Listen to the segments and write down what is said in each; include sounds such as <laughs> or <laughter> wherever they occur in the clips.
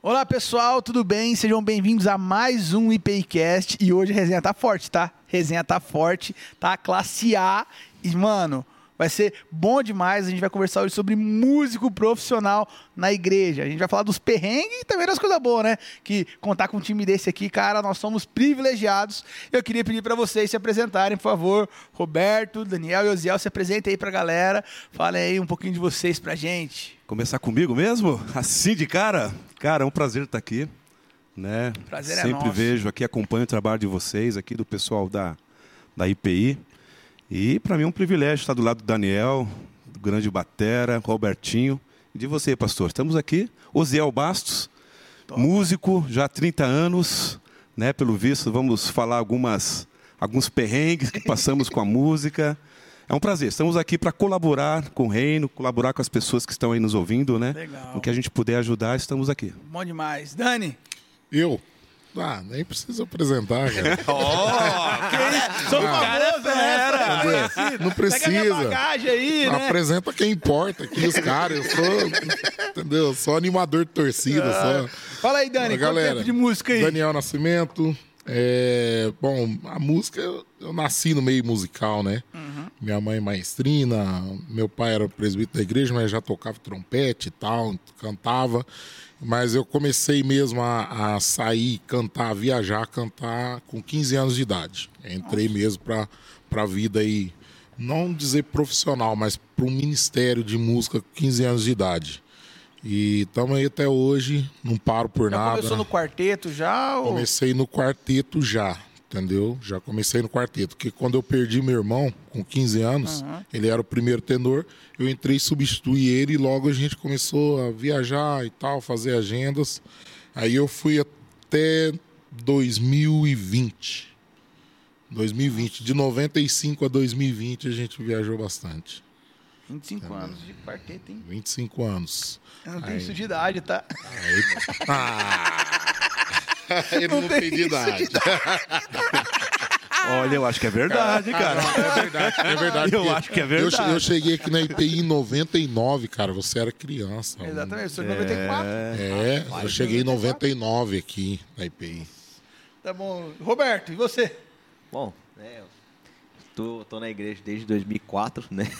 Olá pessoal, tudo bem? Sejam bem-vindos a mais um IPCast e hoje a resenha tá forte, tá? Resenha tá forte, tá classe A e mano, vai ser bom demais. A gente vai conversar hoje sobre músico profissional na igreja. A gente vai falar dos perrengues e também das coisas boas, né? Que contar com um time desse aqui, cara, nós somos privilegiados. Eu queria pedir para vocês se apresentarem, por favor. Roberto, Daniel e Osiel, se apresentem aí pra galera. Falem aí um pouquinho de vocês pra gente. Começar comigo mesmo? Assim de cara? Cara, é um prazer estar aqui. Né? Prazer é Sempre nosso. vejo aqui, acompanho o trabalho de vocês aqui, do pessoal da, da IPI. E para mim é um privilégio estar do lado do Daniel, do grande Batera, Robertinho. E de você, pastor. Estamos aqui, Osiel Bastos, músico, já há 30 anos. Né? Pelo visto, vamos falar algumas, alguns perrengues que passamos com a <laughs> música. É um prazer. Estamos aqui para colaborar com o reino, colaborar com as pessoas que estão aí nos ouvindo, né? Legal. O que a gente puder ajudar, estamos aqui. Bom demais. Dani, Eu? Ah, nem preciso apresentar, cara. <laughs> sou famoso, né? Entendeu? Não Pega minha precisa. aí, né? Apresenta quem importa aqui, os caras. Eu sou, entendeu? Só animador de torcida, só. Fala aí, Dani, quanto tempo de música aí? Daniel Nascimento. É, bom, a música, eu, nasci no meio musical, né? Uhum. Minha mãe é maestrina, meu pai era presbítero da igreja, mas já tocava trompete e tal, cantava. Mas eu comecei mesmo a, a sair, cantar, viajar, cantar com 15 anos de idade. Entrei mesmo para a vida aí, não dizer profissional, mas para um ministério de música com 15 anos de idade. E estamos aí até hoje, não paro por Já nada. começou no quarteto já? Ou... Comecei no quarteto já, entendeu? Já comecei no quarteto. Porque quando eu perdi meu irmão, com 15 anos, ele era o primeiro tenor, eu entrei e substituí ele e logo a gente começou a viajar e tal, fazer agendas. Aí eu fui até 2020. 2020. De 95 a 2020 a gente viajou bastante. 25 anos de quarteto, hein? 25 anos. Eu não tenho isso de idade, tá? Aí... Ah! <laughs> ele não, tem de idade. <laughs> Olha, eu acho que é verdade, cara. É verdade, é verdade. Eu acho que é Eu, verdade. eu cheguei aqui na IPI em 99, cara. Você era criança. Exatamente, eu sou de 94. É, eu cheguei em 99 aqui na IPI. Tá bom. Roberto, e você? Bom, né, eu tô, tô na igreja desde 2004, né? <laughs>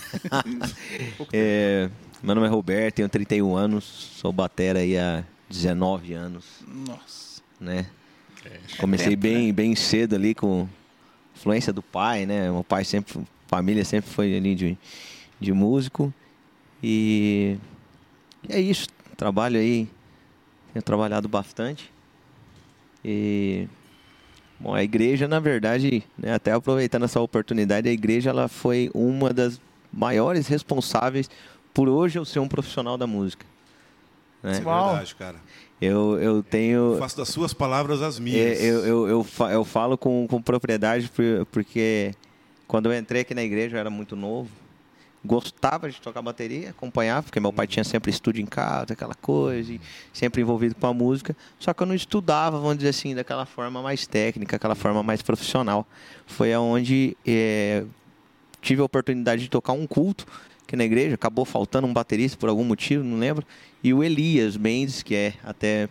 É, meu nome é Roberto, tenho 31 anos, sou batera aí há 19 anos, Nossa. né? Comecei bem, bem cedo ali com influência do pai, né? Meu pai sempre, família sempre foi ali de, de músico e é isso, trabalho aí, tenho trabalhado bastante e Bom, a igreja, na verdade, né, até aproveitando essa oportunidade, a igreja ela foi uma das maiores responsáveis por hoje eu ser um profissional da música. né? É verdade, cara. Eu, eu tenho. Faço das suas palavras as minhas. É, eu, eu, eu, eu falo com, com propriedade por- porque quando eu entrei aqui na igreja eu era muito novo. Gostava de tocar bateria, acompanhar, porque meu pai tinha sempre estúdio em casa, aquela coisa, e sempre envolvido com a música. Só que eu não estudava, vamos dizer assim, daquela forma mais técnica, aquela forma mais profissional. Foi aonde é, tive a oportunidade de tocar um culto aqui na igreja, acabou faltando um baterista por algum motivo, não lembro. E o Elias Mendes, que é até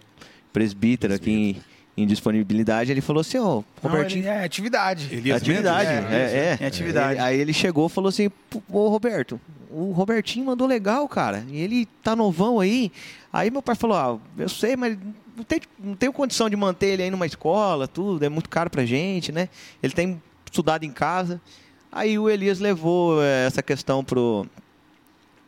presbítero aqui em, em disponibilidade, ele falou assim, ó, Robertinho, Não, ele- é atividade. Elias atividade, Mendes? é, é. É atividade. Ele- aí ele chegou e falou assim, "Pô, ô Roberto, o Robertinho mandou legal, cara, e ele tá novão aí. Aí meu pai falou, ah, eu sei, mas não, tem, não tenho condição de manter ele aí numa escola, tudo, é muito caro pra gente, né? Ele tem estudado em casa. Aí o Elias levou eh, essa questão pro,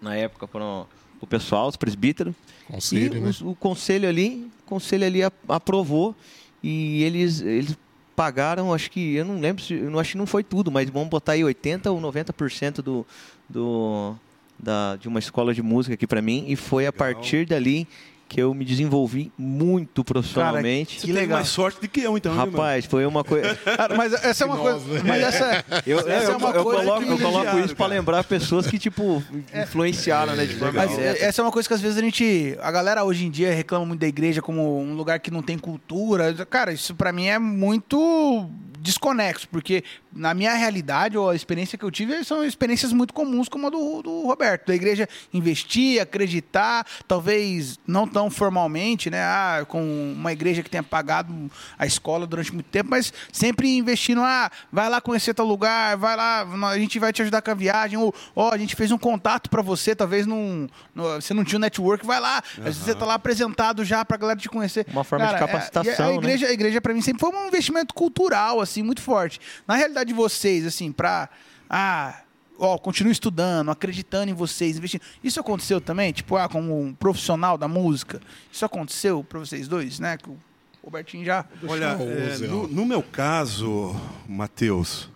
na época, pro, pro pessoal, os presbíteros. Conselho, e né? os- o conselho ali, o conselho ali aprovou e eles, eles pagaram, acho que, eu não lembro, se, eu não acho que não foi tudo, mas vamos botar aí 80 ou 90% do, do, da, de uma escola de música aqui pra mim e foi a partir dali que eu me desenvolvi muito profissionalmente. Você teve legal. mais sorte do que eu, então. viu? Rapaz, foi uma coisa. <laughs> Cara, mas essa é uma coisa. né? Mas essa, Eu, essa eu, é uma eu coisa coloco, que- eu coloco isso cara. lembrar pessoas que, tipo, influenciaram, né? De forma Mas direta. essa é uma coisa que às vezes a gente. A galera hoje em dia reclama muito da igreja como um lugar que não tem cultura. Cara, isso pra mim é muito desconexo, porque na minha realidade, ou a experiência que eu tive, são experiências muito comuns como a do, do Roberto. Da igreja investir, acreditar, talvez não tão formalmente, né? Ah, com uma igreja que tenha pagado a escola durante muito tempo, mas sempre investindo, ah, vai lá conhecer tal lugar, vai lá, a gente vai te ajudar com a viagem, ou ó, a gente fez um contato para você, talvez no, você não tinha um network, vai lá, vezes você tá lá apresentado já pra galera te conhecer. Uma forma de Cara, é- capacitação, a, né? igreja, a igreja para mim sempre foi um investimento cultural, assim, muito forte. Na realidade de vocês, assim, pra. Ah, ó, continue estudando, acreditando em vocês, investindo. Isso aconteceu também? Tipo, ah, como um profissional da música? Isso aconteceu pra vocês dois, né? Que o Robertinho já. Olha, é, no, no meu caso, Matheus,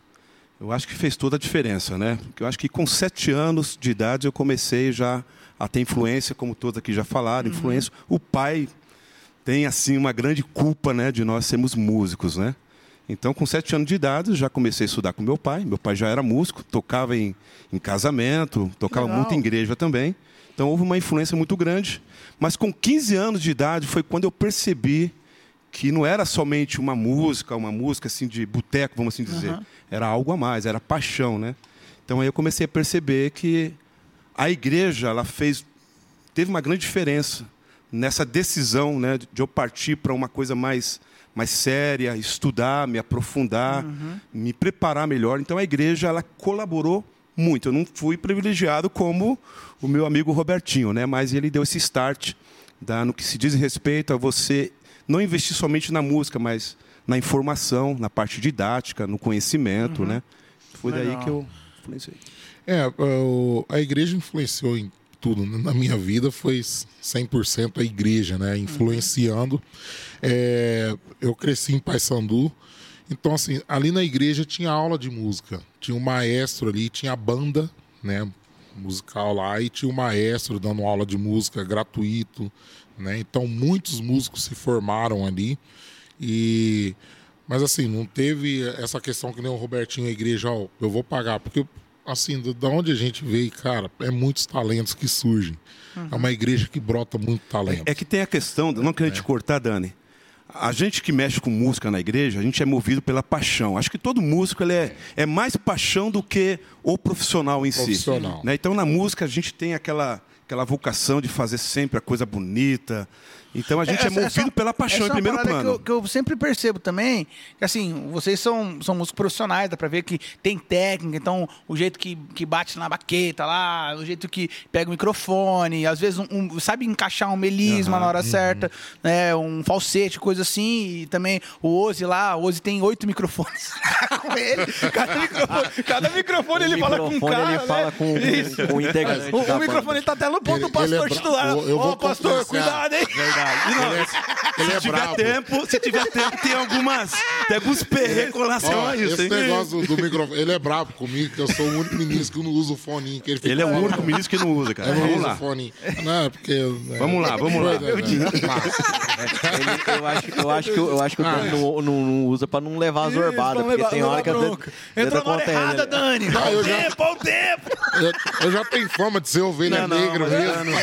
eu acho que fez toda a diferença, né? Porque eu acho que com sete anos de idade eu comecei já a ter influência, como todos aqui já falaram, influência. O pai tem, assim, uma grande culpa, né, de nós sermos músicos, né? Então, com sete anos de idade, já comecei a estudar com meu pai. Meu pai já era músico, tocava em, em casamento, tocava legal. muito em igreja também. Então, houve uma influência muito grande. Mas com 15 anos de idade foi quando eu percebi que não era somente uma música, uma música assim de boteco, vamos assim dizer. Aham. Era algo a mais, era paixão, né? Então aí eu comecei a perceber que a igreja, ela fez teve uma grande diferença nessa decisão, né, de eu partir para uma coisa mais mais séria, estudar, me aprofundar, me preparar melhor. Então a igreja ela colaborou muito. Eu não fui privilegiado como o meu amigo Robertinho, né? Mas ele deu esse start da, no que se diz respeito a você não investir somente na música, mas na informação, na parte didática, no conhecimento, né? Foi daí Legal. que eu influenciei. É, a igreja influenciou em tudo. né? Na minha vida foi 100% a igreja, né? Influenciando. É, eu cresci em Paysandu. Então, assim, ali na igreja tinha aula de música. Tinha um maestro ali, tinha banda, né? Musical lá, e tinha um maestro dando aula de música gratuito, né? Então, muitos músicos se formaram ali. E mas assim, não teve essa questão que nem o Robertinho, a igreja, ó, eu vou pagar. Porque, assim, da onde a gente veio, cara, é muitos talentos que surgem. É uma igreja que brota muito talento. É que tem a questão, não querendo te cortar, Dani. A gente que mexe com música na igreja, a gente é movido pela paixão. Acho que todo músico ele é, é mais paixão do que o profissional em Profissional. si. né? Então, na música, a gente tem aquela, aquela vocação de fazer sempre a coisa bonita. Então, a gente é, Essa- movido essa- pela paixão essa em é uma primeiro plano. Que eu, que eu sempre percebo também, que assim, vocês são, são músicos profissionais, dá pra ver que tem técnica, então o jeito que, que bate na baqueta lá, o jeito que pega o microfone, às vezes um, um- sabe encaixar um melisma na hora certa, né, um falsete, coisa assim, e também o Ozzy lá, o Ozzy tem oito microfones <laughs> com ele, cada microfone, cada microfone ele O fala com um microfone, cara, ele né? fala com- Isso. com o integrante O, o microfone tá até no ponto do pastor ele é bra- titular. eu- vou pastor, cuidado, hein? Ele é, ele é se tiver brabo. tempo, se tiver tempo, tem algumas. Tem alguns perrengues com relação Ó, a isso, esse hein? negócio do, do microfone, ele é brabo comigo, que eu sou o único ministro que não usa o foninho. Que ele, fica Ele é o único ministro que não usa, cara. Eu não Vamos uso lá. o fone. Não, é porque. é, Vamos lá, vamos lá. né? Ele- eu, acho, eu, acho que, eu acho que o Dani não, não- não usa pra não levar a Isso, zorbada, pra porque levar- tem hora que dedo Entrou na hora errada, né? Dani. Não, Olha o eu já- tempo, olha o tempo. Eu, já tenho fama de ser ovelha negra mesmo. Não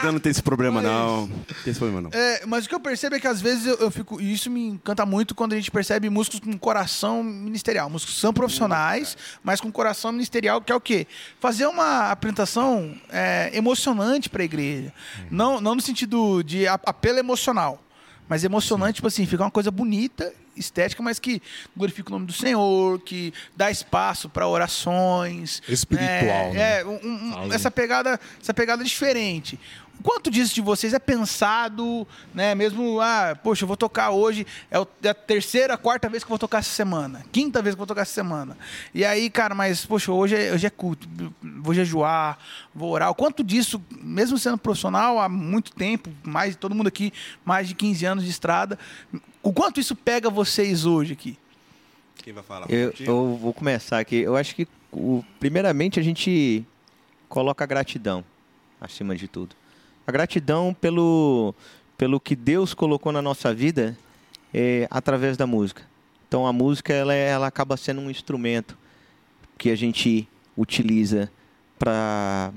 Dano não tem esse problema, não. Não tem esse problema, não. É, mas o que eu percebo é que às vezes eu, eu fico. E isso me encanta muito quando a gente percebe músicos com coração ministerial. Músicos são profissionais, mas com coração ministerial, que é o quê? Fazer uma apresentação é, emocionante para a igreja. Não, não no sentido de apelo emocional, mas emocionante, tipo assim, ficar uma coisa bonita, estética, mas que glorifica o nome do Senhor, que dá espaço para orações. Espiritual, É, né? é, um- um- essa pegada, essa pegada diferente. O quanto disso de vocês é pensado, né? Mesmo, ah, poxa, eu vou tocar hoje, é, é a terceira, quarta vez que eu vou tocar essa semana, quinta vez que eu vou tocar essa semana. E aí, cara, mas, poxa, hoje é, hoje é culto, vou jejuar, vou orar. O quanto disso, mesmo sendo profissional há muito tempo, mais todo mundo aqui, mais de 15 anos de estrada, o quanto isso pega vocês hoje aqui? Quem vai falar? Eu, eu vou começar aqui. Eu acho que, o- primeiramente, a gente coloca a gratidão acima de tudo. A gratidão pelo, pelo que Deus colocou na nossa vida é, através da música. Então, a música ela, ela acaba sendo um instrumento que a gente utiliza para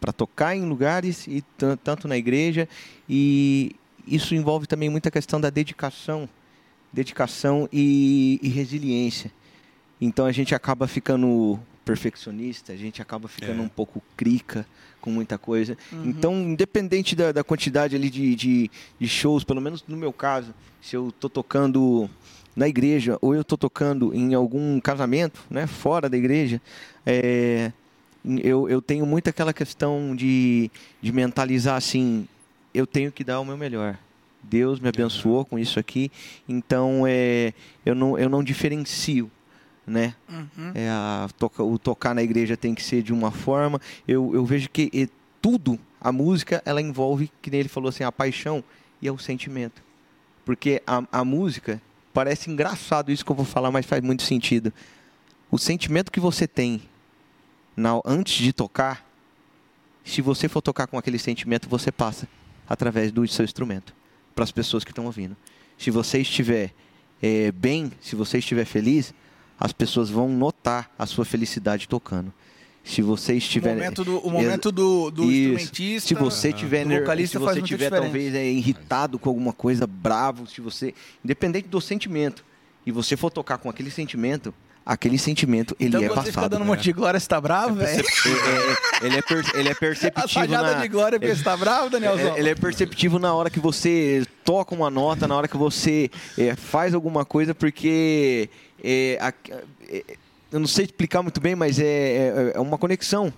para tocar em lugares e tan- tanto na igreja e isso envolve também muita questão da dedicação dedicação e, e resiliência. Então a gente acaba ficando perfeccionista, a gente acaba ficando É. um pouco crica com muita coisa. Então, independente da, da quantidade ali de, de, de shows, pelo menos no meu caso, se eu tô tocando na igreja ou eu tô tocando em algum casamento, né, fora da igreja, é, eu, eu tenho muito aquela questão de, de mentalizar assim, eu tenho que dar o meu melhor. Deus me abençoou com isso aqui, então é, eu, não, eu não diferencio, né? Uhum. É, a toca- o tocar na igreja tem que ser de uma forma. Eu, eu vejo que e, tudo, a música, ela envolve, que nem ele falou assim, a paixão e é o sentimento. Porque a, a música, parece engraçado isso que eu vou falar, mas faz muito sentido. O sentimento que você tem na, antes de tocar, se você for tocar com aquele sentimento, você passa através do seu instrumento para as pessoas que estão ouvindo. Se você estiver eh, bem, se você estiver feliz, as pessoas vão notar a sua felicidade tocando. Se você O estiver momento do, o momento do, do instrumentista. se você tiver do vocalista se você muita tiver diferença. talvez é, irritado com alguma coisa, bravo, se você, independente do sentimento, e você for tocar com aquele sentimento, aquele sentimento ele então, é quando você fica passado. dando um monte de glória, você tá bravo, velho? É, é, ele, é per- ele é A perceptivo sajada na, de glória porque você tá bravo, Danielzão? é- ele é perceptivo na hora que você toca uma nota, na hora que você é, faz alguma coisa, porque é, a- é, eu não sei explicar muito bem, mas é, é- é uma conexão.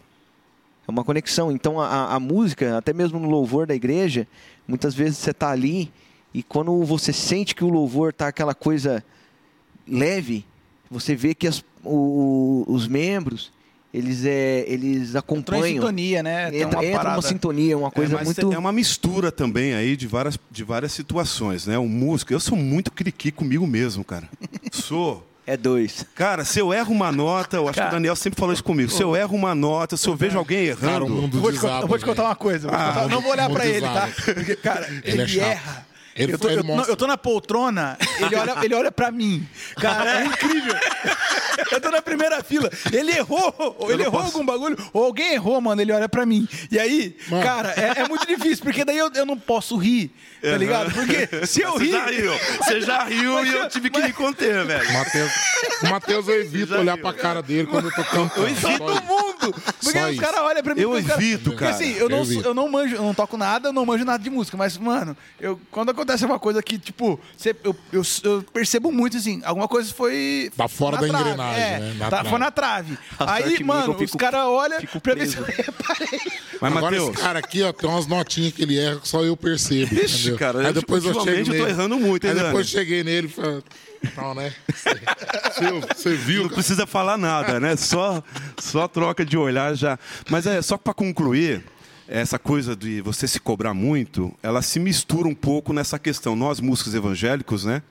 É uma conexão. Então a, a música, até mesmo no louvor da igreja, muitas vezes você está ali e quando você sente que o louvor tá aquela coisa leve, você vê que as- o- os membros eles é, eles Entrou em acompanham. sintonia, né? Entra, uma entra uma sintonia, uma coisa é, muito. é uma mistura também aí de várias, de várias situações, né? O músico, eu sou muito criqui comigo mesmo, cara. <laughs> Sou. É dois. Cara, se eu erro uma nota, eu acho que Cara. o Daniel sempre falou isso comigo. Se eu erro uma nota, se eu vejo alguém Cara, errando. o mundo Eu vou te, contar, desaba, eu vou te contar uma coisa. vou Ah, contar- não vou olhar pra mundo ele, tá? desaba. Porque, cara, Ele ele, é erra. Ele eu, tô, foi- eu- não, eu tô na poltrona, ele olha, ele olha pra mim. Cara, é incrível. <laughs> Eu tô na primeira fila. Ele errou, ou ele errou algum bagulho, ou alguém errou, mano, ele olha pra mim. E aí, Mano. cara, é, é muito difícil, porque daí eu, eu não posso rir, tá ligado? Porque se eu Você rir. já riu, você já <laughs> riu Mas e eu- eu tive que me conter, velho. <laughs> O Matheus, o Matheus eu evito olhar pra cara dele quando eu tô cantando. Todo Só isso. mundo! Porque Só os caras olham pra mim Eu os cara- evito, porque, assim, eu não, Eu evito. eu não manjo, eu não toco nada, eu não manjo nada de música. Mas, mano, eu, quando acontece uma coisa que, tipo, você- eu, eu, eu percebo muito, assim, alguma coisa foi. Tá fora da trave, engrenagem, é, né? Na tá, trave. foi na trave. A Aí, sorte minha mano, eu os fico- caras olham fico pra ver se eu reparei. Mas, Agora esse cara aqui, ó, tem umas notinhas que ele erra que só eu percebo. Vixe, entendeu? cara, Aí depois eu chego ultimamente eu tô nele. errando muito, hein, Aí depois Dani? cheguei nele e falei, não, né? Você, você viu? não precisa falar nada, né? Só, só troca de olhar já. Mas é só para concluir, essa coisa de você se cobrar muito, ela se mistura um pouco nessa questão. Nós, músicos evangélicos, né?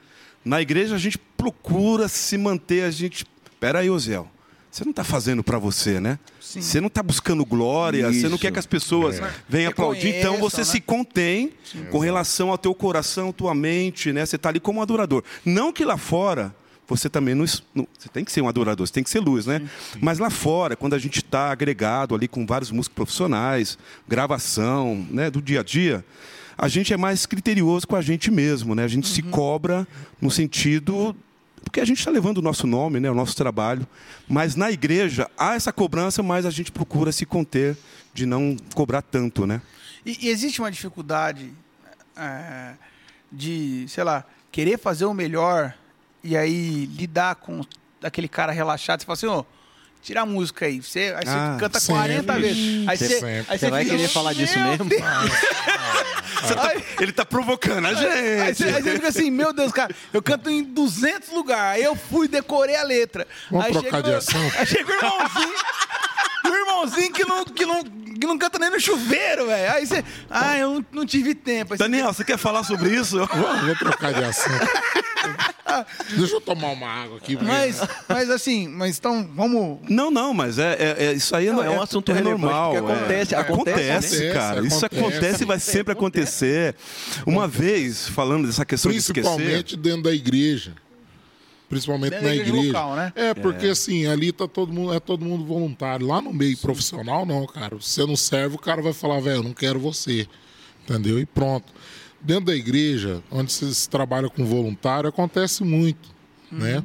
Na igreja a gente procura se manter, a gente. Pera aí, Osiel. Você não está fazendo para você, né? Sim. Você não está buscando glória, você não Isso. quer que as pessoas venham aplaudir, então você Reconheçam, se né? contém com relação ao teu coração, tua mente, né? Você está ali como adorador. Não que lá fora você também não, não- você tem que ser um adorador, você tem que ser luz, né? Mas lá fora, quando a gente está agregado ali com vários músicos profissionais, gravação, né, do dia a dia, a gente é mais criterioso com a gente mesmo, né? A gente se cobra no sentido porque a gente está levando o nosso nome, né, o nosso trabalho. Mas na igreja há essa cobrança, mas a gente procura se conter de não cobrar tanto, né? E, e existe uma dificuldade é, de, sei lá, querer fazer o melhor e aí lidar com aquele cara relaxado. Você fala assim, ô, tira a música aí. Você, aí você Ah, canta sempre. 40 vezes. Aí você, aí Você vai fica, querer falar disso "Meu mesmo? Deus." <laughs> Aí- Ele tá provocando a Aí você, aí você fica assim, meu Deus, cara, eu canto em 200 lugares. Aí eu fui, decorei a letra. Vamos aí trocar chega- de ação? Aí chega o irmãozinho. Irmãozinho que não, que, não, que não canta nem no chuveiro, velho. Aí você. Ah, eu não, não tive tempo. Aí você- Daniel, você quer falar sobre isso? <laughs> Vou, vou trocar de ação. <laughs> Deixa eu tomar uma água aqui. porque- Mas, mas assim, mas então, vamos. Não, não, mas é, é- é- isso aí Não, não, é um assunto relevante, normal. porque acontece, é. acontece, acontece, né? cara. Acontece, isso acontece, acontece. e vai sempre acontecer. Uma vez, falando dessa questão de esquecer. Principalmente dentro da igreja. Principalmente da na igreja igreja. local, né? É, porque assim, ali tá todo mundo, é todo mundo voluntário. Lá no meio profissional, não, cara. Se você não serve, o cara vai falar, velho, eu não quero você. Entendeu? E pronto. dentro da igreja, onde vocês trabalham com voluntário, acontece muito, né?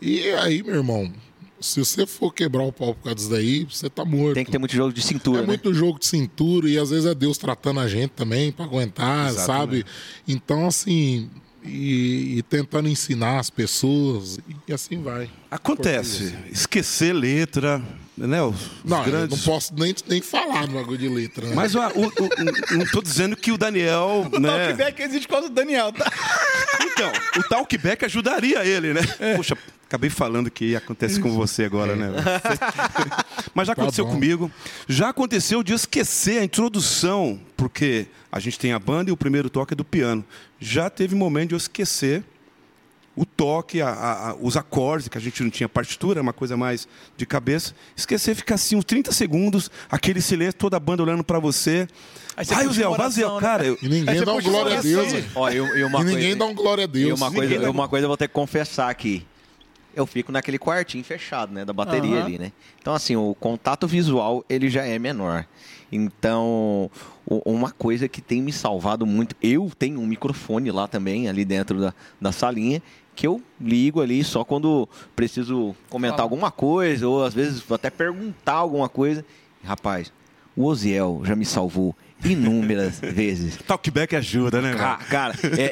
E aí, meu irmão, se você for quebrar o pau por causa disso daí, você tá morto. Tem que ter muito jogo de cintura, É né? muito jogo de cintura e às vezes é Deus tratando a gente também para aguentar, Exatamente. sabe? Então, assim, e, e tentando ensinar as pessoas e assim vai. Acontece. Esquecer letra, né? Os, os Não, eu grandes. não posso nem, nem falar no bagulho de letra. Né? Mas o, o- o- não tô dizendo que o Daniel, <laughs> O né? talkback existe por causa do Daniel, tá? Então, o talkback ajudaria ele, né? Poxa, acabei falando que acontece com você agora, né? <laughs> Mas já aconteceu bom. comigo. Já aconteceu de eu esquecer a introdução, porque a gente tem a banda e o primeiro toque é do piano. Já teve momento de eu esquecer o toque, a- a- os acordes, que a gente não tinha partitura, uma coisa mais de cabeça. Esquecer, ficar assim uns 30 segundos, aquele silêncio, toda a banda olhando pra você. Aí você Ai, Zé, o vai, Zé, coração, né? cara. eu- E ninguém dá um glória a. Deus. velho. Ó, eu, eu uma E coisa, ninguém dá um glória a E Deus. uma coisa, uma coisa eu vou ter que confessar aqui. Eu fico naquele quartinho fechado, né, da bateria Aham. ali, né? Então assim, o contato visual ele já é menor. Então, uma coisa que tem me salvado muito, eu tenho um microfone lá também ali dentro da, da salinha que eu ligo ali só quando preciso comentar alguma coisa ou às vezes até perguntar alguma coisa. Rapaz, o Oziel já me salvou inúmeras <laughs> vezes. Talkback ajuda, né, Ca- velho? Cara, é,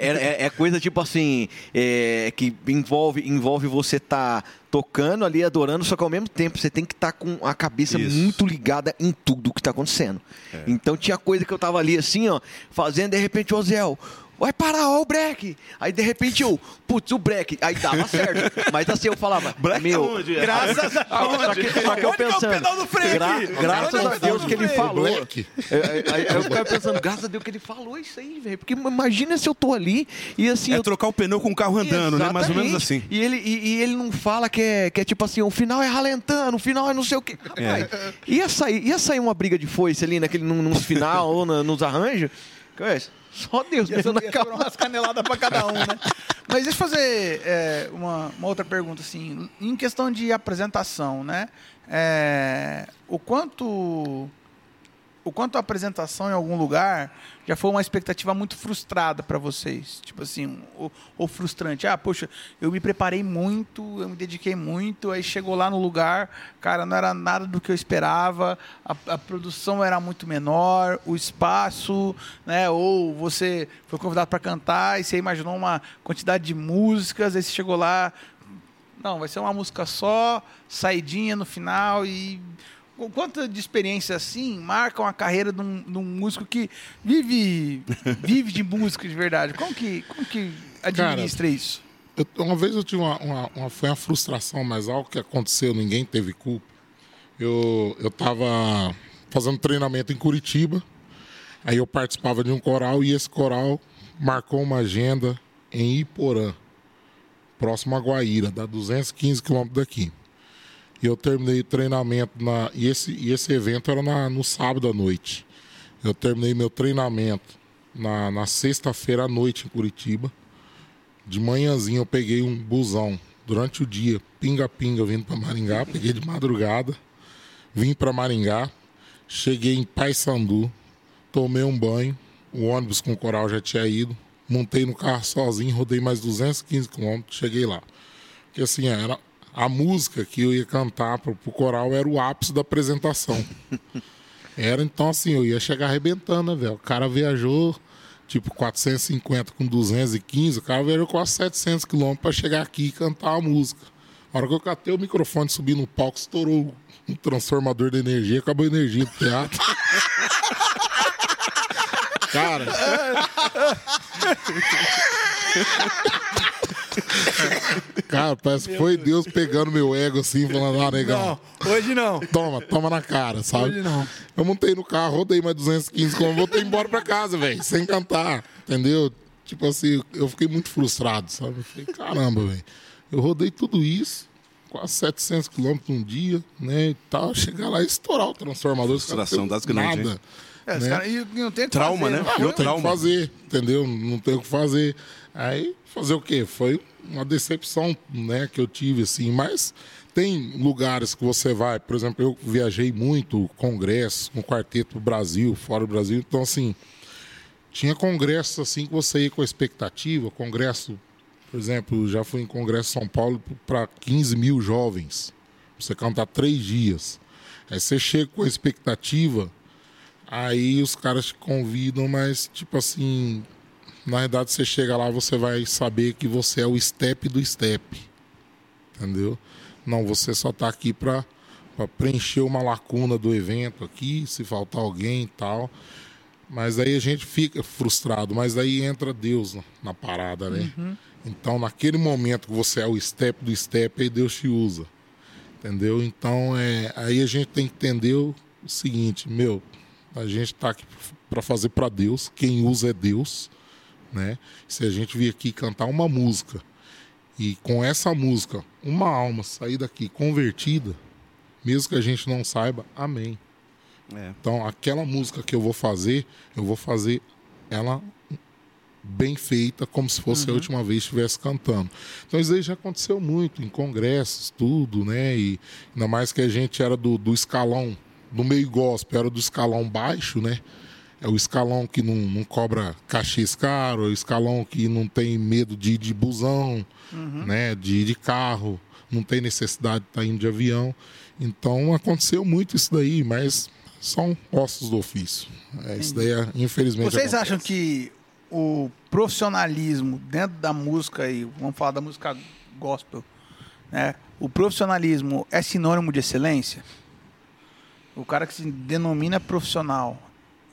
é- é coisa tipo assim, é, que envolve, envolve você tá tocando ali, adorando, só que ao mesmo tempo você tem que estar com a cabeça Isso. muito ligada em tudo que tá acontecendo. Então tinha coisa que eu tava ali assim, ó, fazendo, de repente, ô Zéu, vai parar, ó, o break. Aí de repente eu, putz, o break. Aí dava certo. Mas assim eu falava, Break meu, aonde? Graças a só que, só que eu Onde que é o pensando, pedal do freio gra- graças Onde é a Deus que ele falou. Black. Aí, aí- aí eu ficava pensando, graças a Deus que ele falou isso aí, velho. Porque imagina se eu tô ali e assim. É eu... trocar o pneu com o carro andando, né? Mais ou menos assim. Exatamente. E ele, e, e ele não fala que é, que é tipo assim, o final é ralentando, o final é não sei o quê. Rapaz, ia, sair, ia sair uma briga de foice ali naquele, num, nos final ou na- nos arranjos. Conhece? Só Deus Ia mesmo ser cama. umas caneladas pra cada um, né? <laughs> Mas deixa eu fazer é, uma, uma outra pergunta, assim. Em questão de apresentação, né? É, o quanto... O quanto a apresentação em algum lugar já foi uma expectativa muito frustrada para vocês? Tipo assim, ou, frustrante. Ah, poxa, eu me preparei muito, eu me dediquei muito, aí chegou lá no lugar, cara, não era nada do que eu esperava, a, a produção era muito menor, o espaço, né? Ou você foi convidado para cantar e você imaginou uma quantidade de músicas, aí você chegou lá, não, vai ser uma música só, saidinha no final e quanto de experiência assim marcam a carreira de um, de um músico que vive <laughs> vive de música de verdade? Como que, como que administra isso? Eu- uma vez eu tive uma, uma, uma- foi uma frustração, mas algo que aconteceu, ninguém teve culpa. Eu eu estava fazendo treinamento em Curitiba, aí eu participava de um coral e esse coral marcou uma agenda em Iporã, próximo a Guaíra, dá 215 quilômetros daqui. E eu terminei o treinamento na e esse e esse evento era na, no sábado à noite. Eu terminei meu treinamento na, na sexta-feira à noite em Curitiba. De manhãzinha eu peguei um busão durante o dia, pinga-pinga, vindo para Maringá. Peguei de madrugada, vim para Maringá, cheguei em Paysandu, tomei um banho, o ônibus com o coral já tinha ido, montei no carro sozinho, rodei mais 215 quilômetros, cheguei lá. Porque assim, era a música que eu ia cantar pro, pro coral era o ápice da apresentação. <laughs> Era então assim, eu ia chegar arrebentando, né, velho? O cara viajou tipo 450 com 215, o cara viajou quase 700 quilômetros para chegar aqui e cantar a música. A hora que eu catei o microfone, subi no palco, estourou um transformador de energia, acabou a energia do teatro. <laughs> Cara, <laughs> cara, parece que foi Deus pegando meu ego assim, falando, ah, negão, hoje não. toma, toma na cara, sabe? Hoje não. Eu montei no carro, rodei mais 215 km, voltei embora pra casa, velho, sem cantar, entendeu? Tipo assim, eu fiquei muito frustrado, sabe? Eu falei, caramba, velho, eu rodei tudo isso, quase 700 km um dia, né, e tal, chegar lá e estourar o transformador. Frustração não das grandes, Nada. É, os né? caras- e não tem o que Trauma, fazer, né? Ah, Virou não tem o que trauma. fazer, entendeu? Não tem o que fazer. Aí, fazer o quê? Foi uma decepção, né, que eu tive, assim. Mas tem lugares que você vai, por exemplo, eu viajei muito, congresso, com quarteto Brasil, fora do Brasil. Então, assim, Tinha congressos assim que você ia com expectativa, congresso, por exemplo, já fui em congresso São Paulo para 15 mil jovens. Você cantar três dias. Aí você chega com a expectativa, aí os caras te convidam, mas tipo assim, na verdade você chega lá, você vai saber que você é o step do step. Entendeu? Não, você só está aqui para preencher uma lacuna do evento aqui, se faltar alguém e tal. Mas aí a gente fica frustrado, mas aí entra Deus na, na parada, né? Uhum. Então, naquele momento que você é o step do step, aí Deus te usa. Entendeu? Então, é, aí a gente tem que entender o seguinte, meu, a gente está aqui para fazer para Deus, quem usa é Deus, né? Se a gente vir aqui cantar uma música e com essa música uma alma sair daqui convertida, mesmo que a gente não saiba, amém. É. Então, aquela música que eu vou fazer, eu vou fazer ela bem feita, como se fosse uhum. a última vez que estivesse cantando. Então isso aí já aconteceu muito em congressos, tudo, né? E ainda mais que a gente era do, do escalão, do meio gospel, era do escalão baixo, né? É o escalão que não, não cobra cachês caro, é o escalão que não tem medo de ir de busão, uhum. né? De ir de carro, não tem necessidade de estar tá indo de avião. Então aconteceu muito isso daí, mas são ossos do ofício. É, isso daí, é, infelizmente. Vocês acontece. acham que o profissionalismo dentro da música aí, vamos falar da música gospel, né? O profissionalismo é sinônimo de excelência? O cara que se denomina profissional,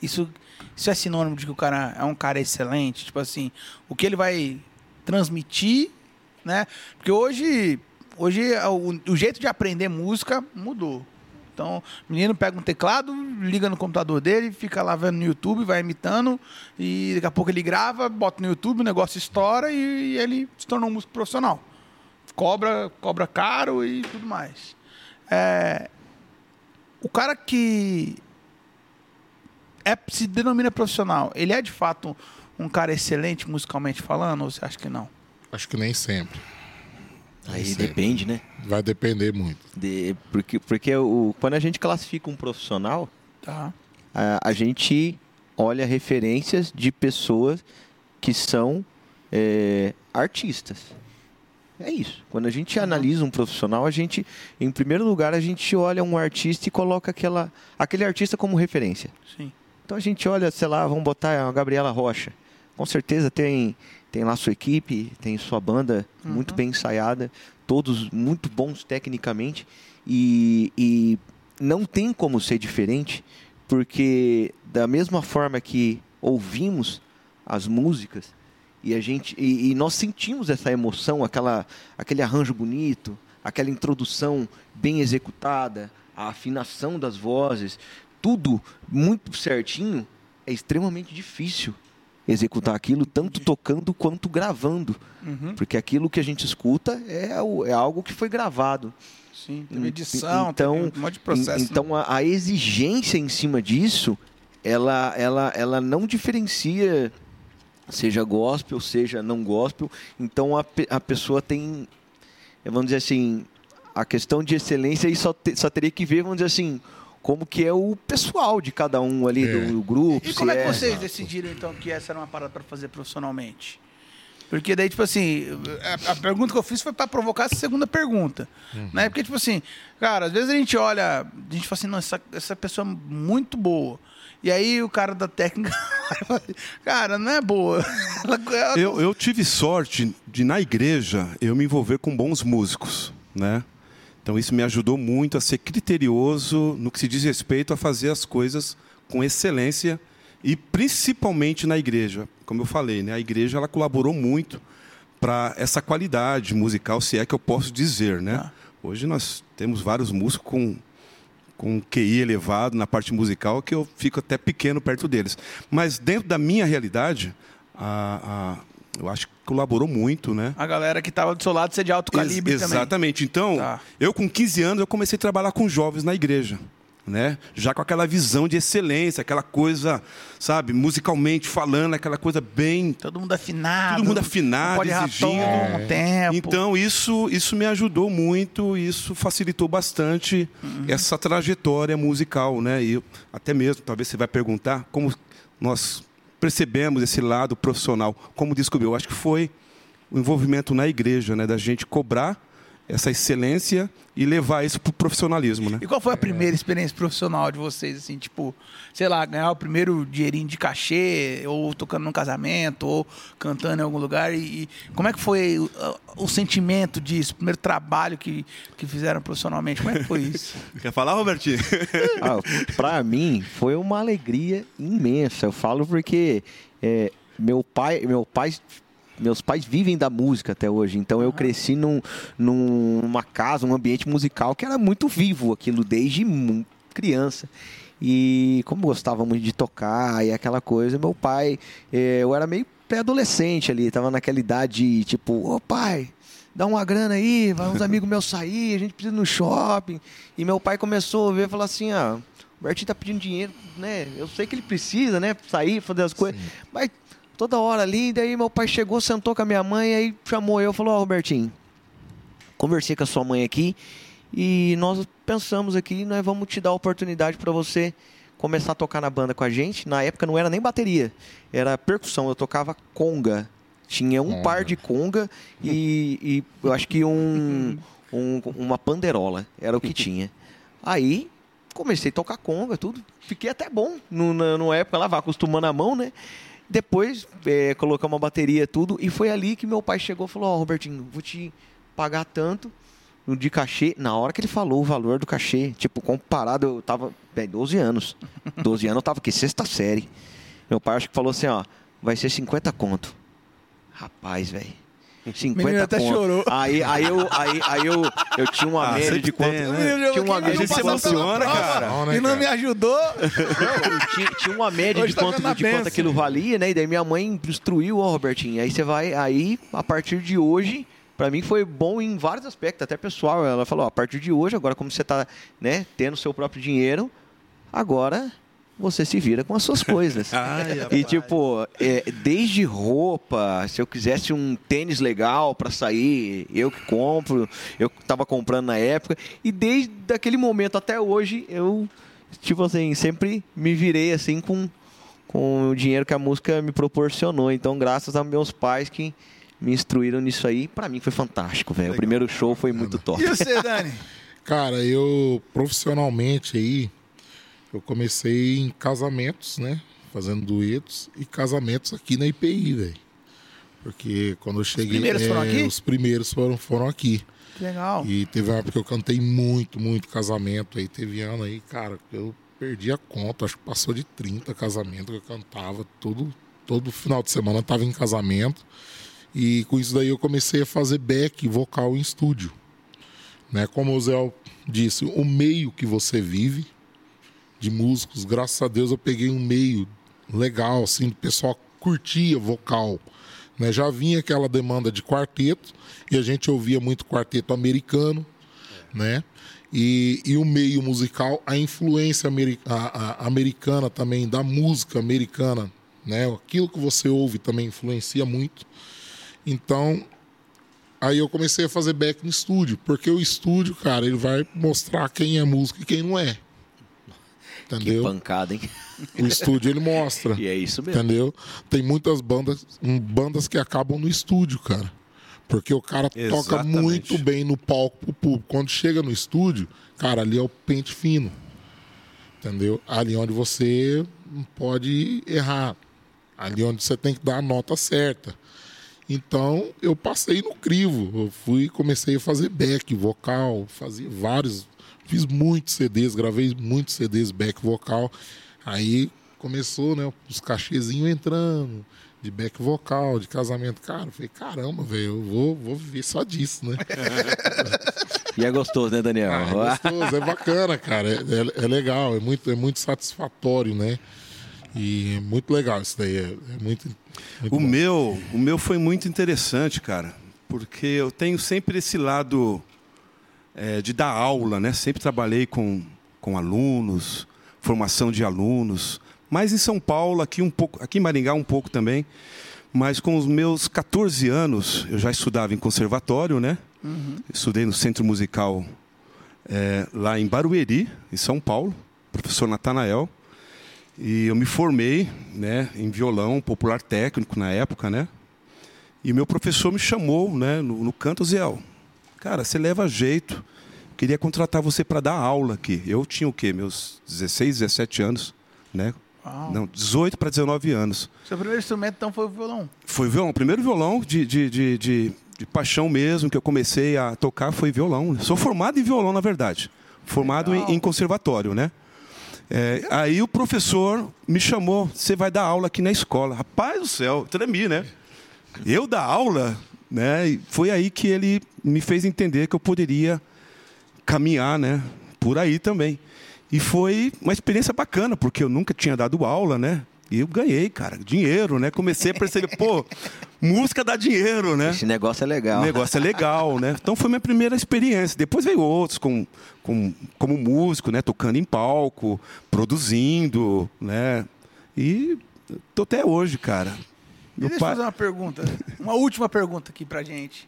isso, isso é sinônimo de que o cara é um cara excelente? Tipo assim, o que ele vai transmitir, né? Porque hoje, hoje o, o jeito de aprender música mudou. Então, o menino pega um teclado, liga no computador dele, fica lá vendo no YouTube, vai imitando, e daqui a pouco ele grava, bota no YouTube, o negócio estoura e, ele se tornou um músico profissional. Cobra, cobra caro e tudo mais. É, o cara que é, se denomina profissional, ele é de fato um cara excelente musicalmente falando, ou você acha que não? Acho que nem sempre. Aí depende, né? Vai depender muito. De, porque porque o, quando a gente classifica um profissional, tá. a, a gente olha referências de pessoas que são é, artistas. É isso. Quando a gente analisa um profissional, a gente, em primeiro lugar, a gente olha um artista e coloca aquela, aquele artista como referência. Sim. Então a gente olha, sei lá, vamos botar a Gabriela Rocha. Com certeza tem tem lá sua equipe, tem sua banda uhum. muito bem ensaiada, todos muito bons tecnicamente e, e não tem como ser diferente, porque da mesma forma que ouvimos as músicas e a gente e, e nós sentimos essa emoção, aquela aquele arranjo bonito, aquela introdução bem executada, a afinação das vozes, tudo muito certinho, é extremamente difícil executar aquilo, tanto tocando quanto gravando. Uhum. Porque aquilo que a gente escuta é, é algo que foi gravado. Sim, tem edição, então, um monte de processo. Então, né? a, a, exigência em cima disso, ela, ela, ela não diferencia seja gospel, seja não gospel. Então, a, a pessoa tem, vamos dizer assim, a questão de excelência aí só, te, só teria que ver, vamos dizer assim, como que é o pessoal de cada um ali é. do, do, grupo. E como é que é... vocês decidiram, então, que essa era uma parada para fazer profissionalmente? Porque daí, tipo assim, a, a, pergunta que eu fiz foi para provocar essa segunda pergunta. Uhum. Né? Porque, tipo assim, cara, às vezes a gente olha, a gente fala assim, não, essa, essa pessoa é muito boa. E aí o cara da técnica, <laughs> cara, não é boa. <laughs> eu, eu tive sorte de, na igreja, eu me envolver com bons músicos, né? Então isso me ajudou muito a ser criterioso no que se diz respeito a fazer as coisas com excelência e principalmente na igreja. Como eu falei, né, a igreja ela colaborou muito para essa qualidade musical, se é que eu posso dizer, né? Ah. Hoje nós temos vários músicos com com QI elevado na parte musical que eu fico até pequeno perto deles. Mas dentro da minha realidade, a, a eu acho que colaborou muito, né? A galera que estava do seu lado ser de alto calibre Ex também. Exatamente. Então, tá. eu com 15 anos, eu comecei a trabalhar com jovens na igreja. Né? Já com aquela visão de excelência, aquela coisa, sabe, musicalmente falando, aquela coisa bem. Todo mundo afinado. Todo mundo afinado, exigindo. É. tempo. Então, isso, isso me ajudou muito, isso facilitou bastante uhum. essa trajetória musical, né? E até mesmo, talvez você vai perguntar, como nós percebemos esse lado profissional como descobriu? Acho que foi o envolvimento na igreja, né, da gente cobrar essa excelência e levar isso para o profissionalismo, né? E qual foi a primeira experiência profissional de vocês, assim, tipo, sei lá, ganhar o primeiro dinheirinho de cachê, ou tocando num casamento, ou cantando em algum lugar, e, e como é que foi o, o, sentimento disso, o primeiro trabalho que, que fizeram profissionalmente, como é que foi isso? <laughs> Quer falar, Robertinho? <laughs> ah, para mim, foi uma alegria imensa, eu falo porque é, meu pai, meu pai meus pais vivem da música até hoje, então eu cresci num, numa casa, um ambiente musical que era muito vivo aquilo desde criança. E como gostava muito de tocar e aquela coisa, meu pai, eh, eu era meio pré-adolescente ali, tava naquela idade tipo, ô pai, dá uma grana aí, vai uns amigos meus sair, a gente precisa ir no shopping. E meu pai começou a ver e falou assim, ah, o Bertinho tá pedindo dinheiro, né? Eu sei que ele precisa, né? Sair, fazer as coisas. Mas toda hora ali. Daí meu pai chegou, sentou com a minha mãe, aí chamou eu, falou: Ó, oh, Robertinho, conversei com a sua mãe aqui e nós pensamos aqui, nós vamos te dar a oportunidade para você começar a tocar na banda com a gente. Na época não era nem bateria, era percussão. Eu tocava conga. Tinha um par de conga e, e eu acho que um, um, uma panderola era o que <laughs> tinha. Aí comecei a tocar conga, tudo. Fiquei até bom no, na, no época lá, vai acostumando a mão, né? Depois, é, colocamos uma bateria tudo, e foi ali que meu pai chegou e falou, ó, oh, Robertinho, vou te pagar tanto de cachê. Na hora que ele falou o valor do cachê, tipo, comparado, eu tava, bem, 12 anos. <laughs> 12 anos eu tava aqui, sexta série. Meu pai acho que falou assim, ó, vai ser 50 conto. Rapaz, velho. 50 até conto. chorou. Aí, aí, eu, aí, aí eu, eu tinha uma ah, média de quanto. Né? Tinha uma média de quanto. Funciona, cara. Não, né, e não me ajudou. Não, tinha, tinha, uma média Hoje de, tá quanto, de quanto aquilo valia, né? E daí minha mãe instruiu, ó, Robertinho. Aí você vai, aí, a partir de hoje. Pra mim foi bom em vários aspectos, até pessoal. Ela falou: ó, a partir de hoje, agora como você tá né, tendo seu próprio dinheiro, agora você se vira com as suas coisas. <laughs> Ai, e tipo, é, desde roupa, se eu quisesse um tênis legal para sair, eu que compro, eu estava comprando na época, e desde aquele momento até hoje, eu tipo assim, sempre me virei assim com com o dinheiro que a música me proporcionou. Então, graças a meus pais que me instruíram nisso aí, para mim foi fantástico, velho. O primeiro show foi muito top. E você, Dani? Cara, eu profissionalmente aí, eu comecei em casamentos, né? Fazendo duetos e casamentos aqui na IPI, velho. Porque quando eu cheguei. Os primeiros é, foram aqui? Os primeiros foram, foram aqui. Que legal. E teve uma época que eu cantei muito, muito casamento. Aí teve ano aí, cara, eu perdi a conta. Acho que passou de 30 casamentos que eu cantava. Todo, todo final de semana eu tava em casamento. E com isso daí eu comecei a fazer back vocal em estúdio. Né? Como o Zé disse, o meio que você vive de músicos. Graças a Deus eu peguei um meio legal, assim, o pessoal curtia vocal. Né? Já vinha aquela demanda de quarteto, e a gente ouvia muito quarteto americano, é. né? E, e o meio musical, a influência a, a, americana também, da música americana, né? Aquilo que você ouve também influencia muito. Então, aí eu comecei a fazer back no estúdio, porque o estúdio, cara, ele vai mostrar quem é músico e quem não é. Entendeu? Que pancada, hein? O estúdio ele mostra. <laughs> e é isso mesmo. Entendeu? Tem muitas bandas, bandas que acabam no estúdio, cara. Porque o cara Exatamente. toca muito bem no palco pro público. Quando chega no estúdio, cara, ali é o pente fino. Entendeu? Ali onde você não pode errar. Ali onde você tem que dar a nota certa. Então, eu passei no crivo. Eu fui, comecei a fazer back, vocal, fazia vários Fiz muitos CDs, gravei muitos CDs back vocal. Aí começou, né, os cachezinhos entrando, de back vocal, de casamento. Cara, eu falei, caramba, velho, eu vou, vou viver só disso, né? <laughs> e é gostoso, né, Daniel? Ah, é gostoso, é bacana, cara. É, é, é, legal, é muito, é muito satisfatório, né? E é muito legal isso daí. É, é muito, muito o meu O meu foi muito interessante, cara. Porque eu tenho sempre esse lado é, de dar aula, né? Sempre trabalhei com, com alunos, formação de alunos, mas em São Paulo, aqui um pouco, aqui em Maringá um pouco também. Mas com os meus 14 anos, eu já estudava em conservatório, né? Uhum. Estudei no Centro Musical é, lá em Barueri, em São Paulo, professor Natanael. E eu me formei né, em violão popular técnico na época, né? E meu professor me chamou né, no, no canto, Zéu, cara, você leva jeito. Queria contratar você para dar aula aqui. Eu tinha o quê? Meus 16, 17 anos, né? Uau. Não, 18 para 19 anos. Seu primeiro instrumento, então, foi o violão. Foi o violão. O primeiro violão de, de, de, de, de paixão mesmo que eu comecei a tocar foi violão. Sou formado em violão, na verdade. Formado em, em conservatório, né? É, aí o professor me chamou, você vai dar aula aqui na escola. Rapaz do céu, tremi, né? Eu dar aula, né? E foi aí que ele me fez entender que eu poderia caminhar, né? Por aí também. E foi uma experiência bacana, porque eu nunca tinha dado aula, né? E eu ganhei, cara, dinheiro, né? Comecei a perceber, pô, música dá dinheiro, né? Esse negócio é legal. O negócio é legal, né? Então foi minha primeira experiência. Depois veio outros com, com, como músico, né? Tocando em palco, produzindo, né? E tô até hoje, cara. Meu deixa eu pai- fazer uma pergunta. Uma última pergunta aqui pra gente,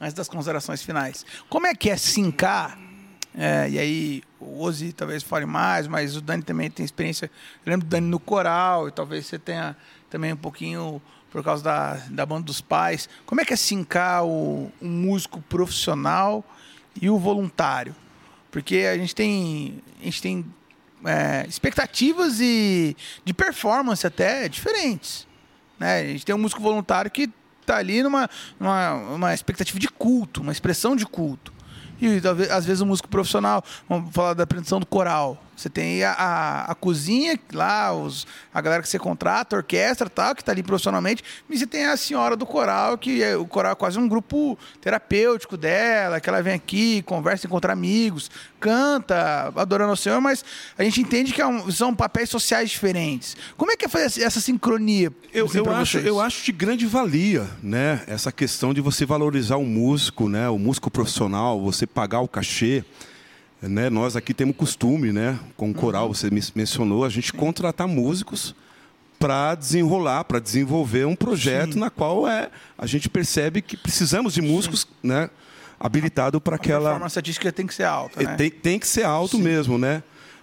antes das considerações finais. Como é que é sincar? é, e aí, o Ozzy talvez fale mais, mas o Dani também tem experiência. Eu lembro do Dani no coral, e talvez você tenha também um pouquinho por causa da, da banda dos pais. Como é que é sincar o, o músico profissional e o voluntário? Porque a gente tem, a gente tem é, expectativas e de performance até diferentes. Né? A gente tem um músico voluntário que está ali numa, numa uma expectativa de culto, uma expressão de culto. E às vezes o músico profissional, vamos falar da apresentação do coral. Você tem a, a, a cozinha, lá, os, a galera que você contrata, a orquestra tal, que está ali profissionalmente, e você tem a senhora do coral, que é, o coral é quase um grupo terapêutico dela, que ela vem aqui, conversa, encontra amigos, canta, adorando o Senhor, mas a gente entende que é um- são papéis sociais diferentes. Como é que é fazer essa sincronia? Eu, assim, eu, acho, vocês? eu acho de grande valia, né? Essa questão de você valorizar o músico, né? O músico profissional, você pagar o cachê. Né? Nós aqui temos costume, né? Com o coral, você me- mencionou, a gente contratar músicos para desenrolar, para desenvolver um projeto Sim. na qual é, a gente percebe que precisamos de músicos, né? Habilitado para A aquela performance artística tem que ser alta, é, né? Tem, tem que ser alto mesmo, né?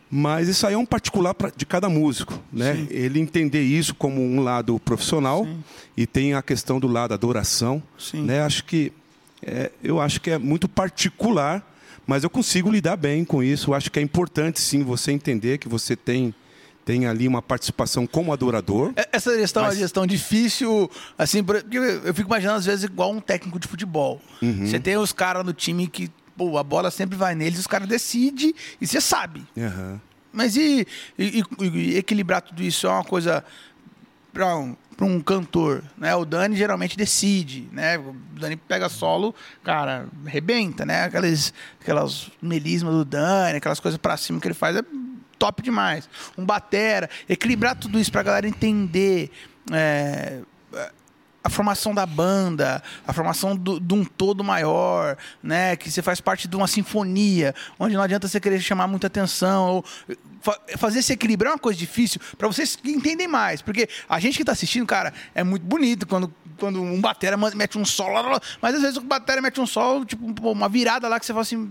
Mas isso aí é um particular pra- de cada músico, né? Sim. Ele entender isso como um lado profissional e tem a questão do lado adoração, Sim. né? Acho que é, eu acho que é muito particular, mas eu consigo lidar bem com isso. Eu acho que é importante sim você entender que você tem tem ali uma participação como adorador. É- Essa gestão é Mas- uma gestão difícil, assim, eu fico imaginando às vezes igual um técnico de futebol. Uhum. Você tem os caras no time que, pô, a bola sempre vai neles, os caras decidem e você sabe. Aham. Mas e, e- e- e equilibrar tudo isso é uma coisa para um, pra um cantor, né? O Dani geralmente decide, né? O Dani pega solo, cara, arrebenta, né? Aquelas, aquelas melismas do Dani, aquelas coisas pra cima que ele faz é top demais. Um batera, equilibrar tudo isso pra galera entender é, a formação da banda, a formação de um todo maior, né? Que você faz parte de uma sinfonia, onde não adianta você querer chamar muita atenção. Ou fazer esse equilíbrio é uma coisa difícil para vocês que entendem mais. Porque a gente que está assistindo, cara, é muito bonito quando, quando um batera mete um lá. mas às vezes o batera mete um solo, tipo, uma virada lá que você fala assim.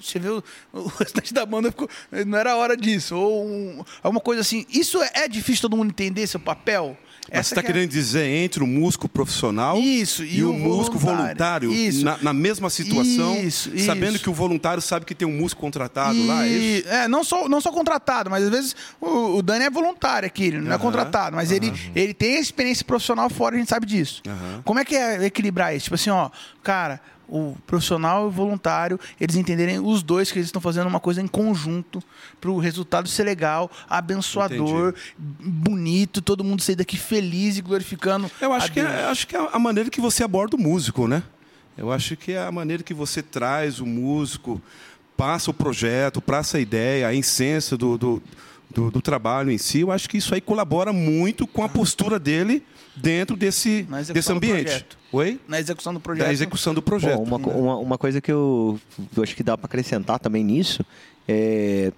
Você o, o restante da banda ficou, não era hora disso. Ou um- alguma coisa assim. Isso é, é difícil todo mundo entender seu papel? Mas você está que é- querendo dizer entre o músico profissional Isso, e, o, músico voluntário, Isso. Na, na mesma situação, Isso, sabendo isso. que o voluntário sabe que tem um músico contratado lá, é? E- é, não só, não só contratado, mas às vezes o, o Dani é voluntário aqui, ele não é contratado, mas ele, ele tem a experiência profissional fora, a gente sabe disso. Como é que é equilibrar isso? Tipo assim, ó, cara, o profissional e o voluntário, eles entenderem os dois que eles estão fazendo uma coisa em conjunto para o resultado ser legal, abençoador, bonito, todo mundo sair daqui feliz e glorificando. Eu acho que, é, acho que é a maneira que você aborda o músico, né? Eu acho que é a maneira que você traz o músico, passa o projeto, passa a ideia, a essência do, do, do, do trabalho em si. Eu acho que isso aí colabora muito com a postura dele dentro desse, Na desse ambiente. Oi? na execução do projeto. Da execução do projeto. Bom, uma, co- uma, uma coisa que eu, eu acho que dá para acrescentar também nisso é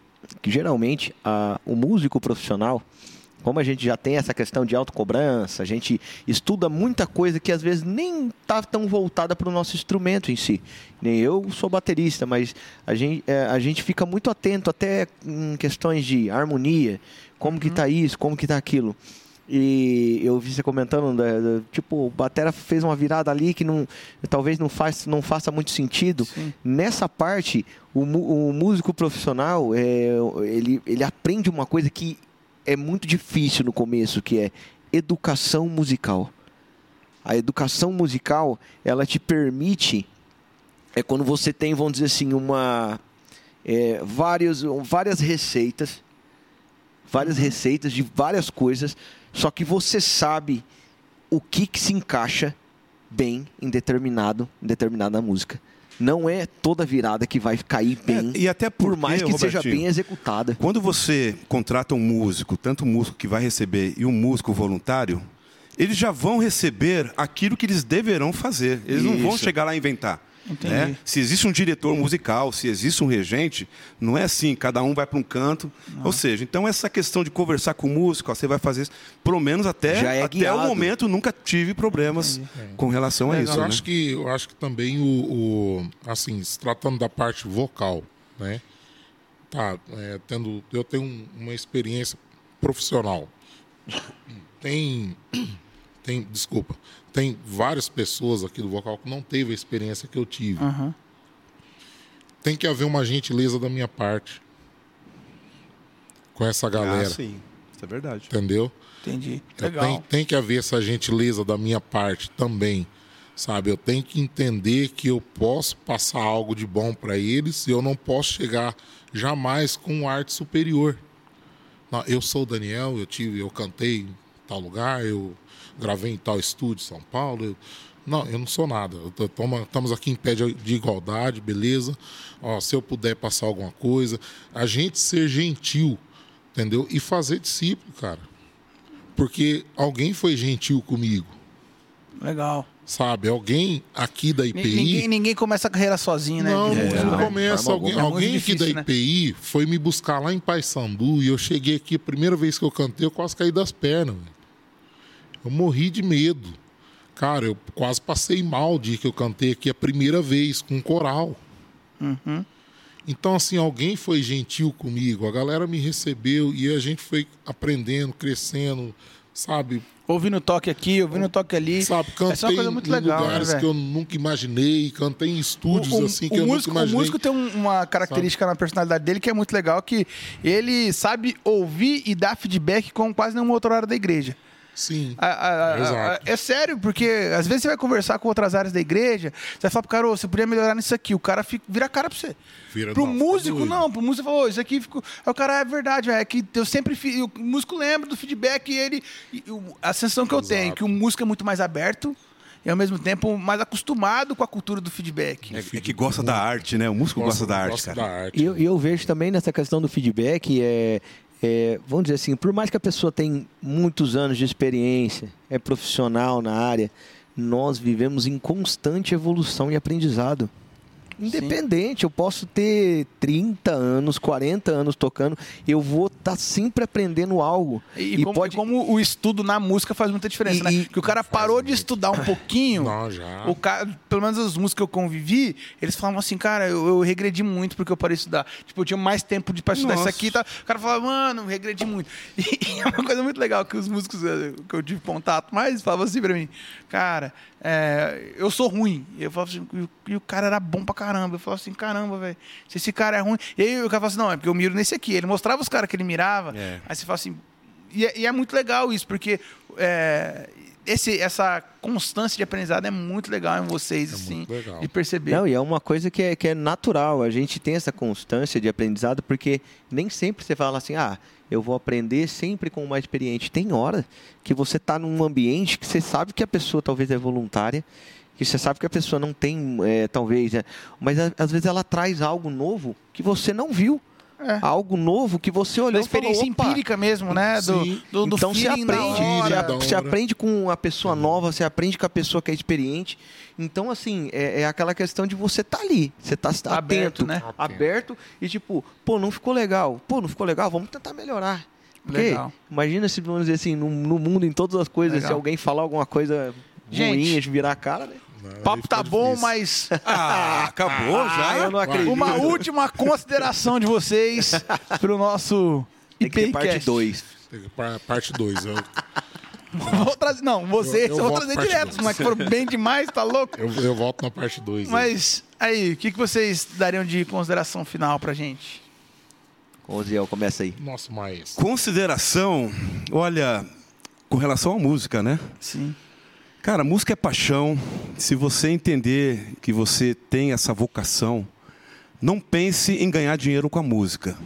que geralmente a, o músico profissional, como a gente já tem essa questão de autocobrança, a gente estuda muita coisa que às vezes nem está tão voltada para o nosso instrumento em si. Nem eu sou baterista, mas a gente, é, a gente fica muito atento até em questões de harmonia. Como que tá isso? Como que tá aquilo? E eu vi você comentando, da- da- tipo, o Batera fez uma virada ali que não, talvez não, faz, não faça muito sentido. Sim. Nessa parte, o, o músico profissional, é, ele, ele aprende uma coisa que é muito difícil no começo, que é educação musical. A educação musical, ela te permite, é quando você tem, vamos dizer assim, uma, é, vários, várias receitas, várias receitas de várias coisas, só que você sabe o que, que se encaixa bem em determinado, em determinada música. Não é toda virada que vai cair bem, É, e até por porque, mais que seja bem executada. Quando você contrata um músico, tanto um músico que vai receber e um músico voluntário, eles já vão receber aquilo que eles deverão fazer. Eles não vão Isso. chegar lá e inventar. Entendi. né? Se existe um diretor musical, se existe um regente, não é assim, cada um vai para um canto. Ou seja, então essa questão de conversar com o músico, ó, você vai fazer isso, pelo menos até, Já é até guiado. o momento nunca tive problemas com relação a Mas isso. eu né? acho que eu acho que também o, o- assim se tratando da parte vocal, né? Tá, é, tendo eu tenho um- uma experiência profissional. Tem tem desculpa, tem várias pessoas aqui do vocal que não teve a experiência que eu tive. Aham. Tem que haver uma gentileza da minha parte com essa galera, Ah, sim, isso é verdade. entendeu? Entendi. Eu Legal. tenho- tem que haver essa gentileza da minha parte também, sabe? Eu tenho que entender que eu posso passar algo de bom para eles e eu não posso chegar jamais com arte superior. Não, eu sou o Daniel, eu tive, eu cantei tal lugar, eu gravei em tal estúdio São Paulo. eu- não, eu não sou nada. Eu tô- toma- Estamos aqui em pé de, de igualdade, beleza? Ó, se eu puder passar alguma coisa, a gente ser gentil, entendeu? E fazer discípulo, cara porque alguém foi gentil comigo, Legal. sabe? Alguém aqui da IPI. Ninguém, ninguém começa a carreira sozinho, né? Não, de- não, né? começa. Alguém. É alguém aqui difícil, da né? IPI foi me buscar lá em Paysandu e eu cheguei aqui, a primeira vez que eu cantei, eu quase caí das pernas. velho. Eu morri de medo. Cara, eu quase passei mal o dia que eu cantei aqui a primeira vez, com coral. Uhum. Então, assim, alguém foi gentil comigo, a galera me recebeu e a gente foi aprendendo, crescendo, sabe? Ouvindo toque aqui, ouvindo toque ali. Sabe, é cantei muito em legal, né, lugares velho? que eu nunca imaginei, cantei em estúdios o, o- assim que o eu músico, nunca o imaginei. músico tem um- uma característica na personalidade dele que é muito legal, que ele sabe ouvir e dar feedback como quase nenhuma outra área da igreja. Sim. A- a- a- Exato. é sério, porque às vezes você vai conversar com outras áreas da igreja, você vai falar pro cara, "Ô, você podia melhorar nisso aqui. O cara fica, vira a cara pra você. Vira- pro não, músico, doido. não. Pro músico, falou, isso aqui ficou. Aí o cara, é verdade, é que eu sempre fiz. O músico lembra do feedback e ele. e o- a sensação que eu Exato. tenho, que o músico é muito mais aberto e ao mesmo tempo mais acostumado com a cultura do feedback. É, é que gosta da arte, né? O músico gosta, da arte, gosta cara. da arte. E eu, e eu vejo também nessa questão do feedback, é, é, vamos dizer assim, por mais que a pessoa tenha muitos anos de experiência, é profissional na área, nós vivemos em constante evolução e aprendizado. Independente, eu posso ter 30 anos, 40 anos tocando, eu vou estar sempre aprendendo algo. E, E como, pode- e como o estudo na música faz muita diferença, E- né? e- Que o cara parou de estudar um pouquinho. Não, já. O cara, pelo menos os músicos que eu convivi, eles falavam assim, cara, eu, eu regredi muito porque eu parei de estudar. Tipo, eu tinha mais tempo de, pra estudar Nossa. isso aqui e tal. O cara falava, mano, regredi muito. <laughs> E, é uma coisa muito legal que os músicos eh, que eu tive contato mais falavam assim pra mim, cara, é, eu sou ruim. E eu falava assim, e o- e o cara era bom pra caramba. Eu falava assim, caramba, velho, se esse cara é ruim. E aí o cara falava assim, não, é porque eu miro nesse aqui. Ele mostrava os caras que ele mirava. É. Aí você fala assim. E é, e é muito legal isso, porque é, esse, essa constância de aprendizado é muito legal em vocês, É assim, legal. de perceber. Não, e é uma coisa que é, que é natural. A gente tem essa constância de aprendizado, porque nem sempre você fala assim, ah, eu vou aprender sempre com o mais experiente. Tem hora que você está num ambiente que você sabe que a pessoa talvez é voluntária, que você sabe que a pessoa não tem, é, talvez, é, mas às vezes ela traz algo novo que você não viu. É. Algo novo que você olhou e experiência falou, "Opa, empírica mesmo, né? Do, do, do então você aprende, você, aprende com a pessoa nova, você aprende com a pessoa que é experiente. Então, assim, é, é aquela questão de você estar ali, você tá atento, Aberto, né? Aberto e tipo, pô, não ficou legal, pô, não ficou legal, vamos tentar melhorar. Porque, Legal. imagina se, vamos dizer assim, no, no mundo, em todas as coisas, Legal. se alguém falar alguma coisa Gente, ruim, de virar a cara, né? O papo tá bom, difícil. mas Ah, acabou Ah, já? eu não acredito. uma última consideração de vocês pro nosso Tem que ter parte IPcast. 2. Tem que par- Parte 2. Eu, <laughs> Vou trazer, não, vocês Eu- eu eu vou trazer direto, dois. mas que foram bem demais, tá louco? eu, eu volto na parte 2. Mas aí, o que, que vocês dariam de consideração final pra gente? Oziel, começa aí. Nosso maestro. Consideração, olha, com relação à música, né? Sim. Cara, música é paixão. Se você entender que você tem essa vocação, não pense em ganhar dinheiro com a música.